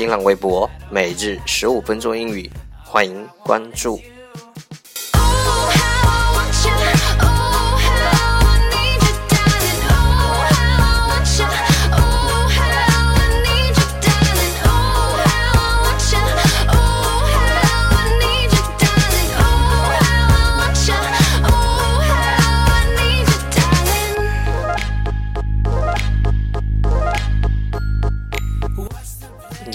新浪微博每日十五分钟英语，欢迎关注。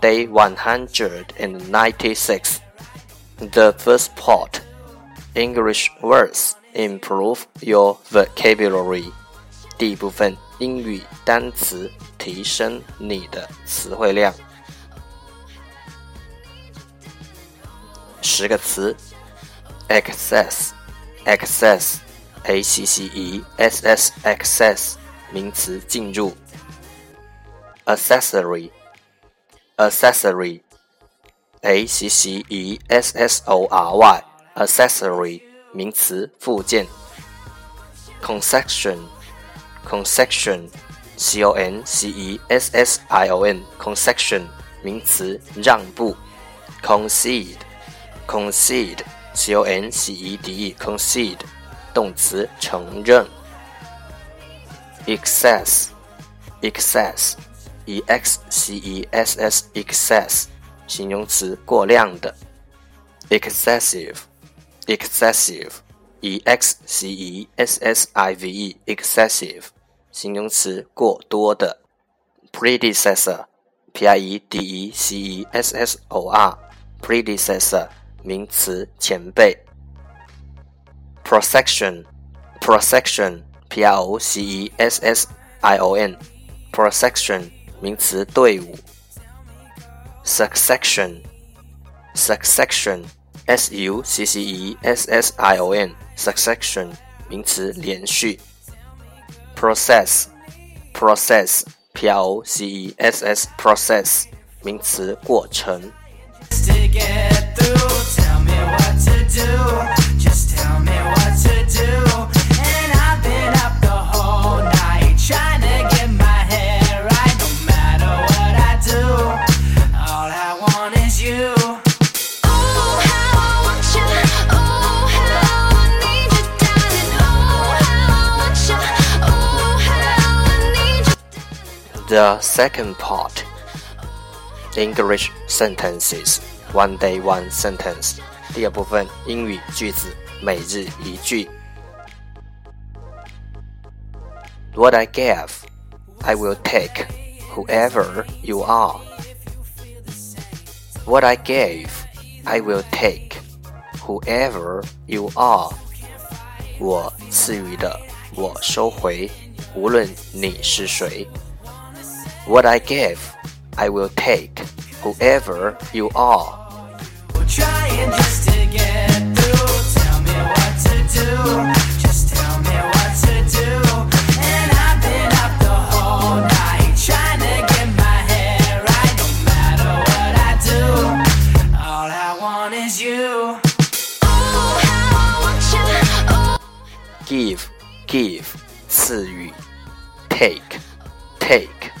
Day 196. The first part English words improve your vocabulary. 第一部分英语单词提升你的词汇量。十个词：access，access，a c c e s s，access，名词，进入。accessory。 accessory, a c c e s s o r y, accessory 名词附件。concession, concession, c o n c e s s i o n, concession 名词让步。concede, concede, c o n c e d e, concede 动词承认。excess, excess E x c e s s excess 形容词过量的，excessive excessive e x c e s s i v e excessive 形容词过多的，predecessor p r e d e c e s s o r predecessor 名词前辈，procession procession p r o c e s s i o n procession 名词队伍，succession，succession，s u c c e s s i o n，succession，名词连续，process，process，p r o c e s s，process，名词过程。The second part English sentences one day one sentence 第二部分英语句子每日一句 What I give, I will take, whoever you are. What I gave, I will take, whoever you are. 我赐予的，我收回，无论你是谁。 What I give, I will take, whoever you are. Give, give, 赐予，take, take。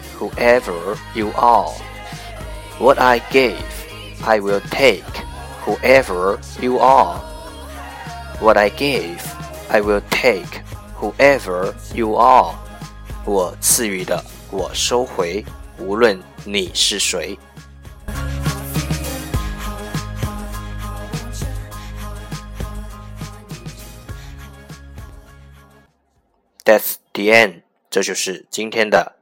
whoever you are. What I gave, I will take, whoever you are. What I gave, I will take, whoever you are. 我赐予的，我收回，无论你是谁。That's the end，这就是今天的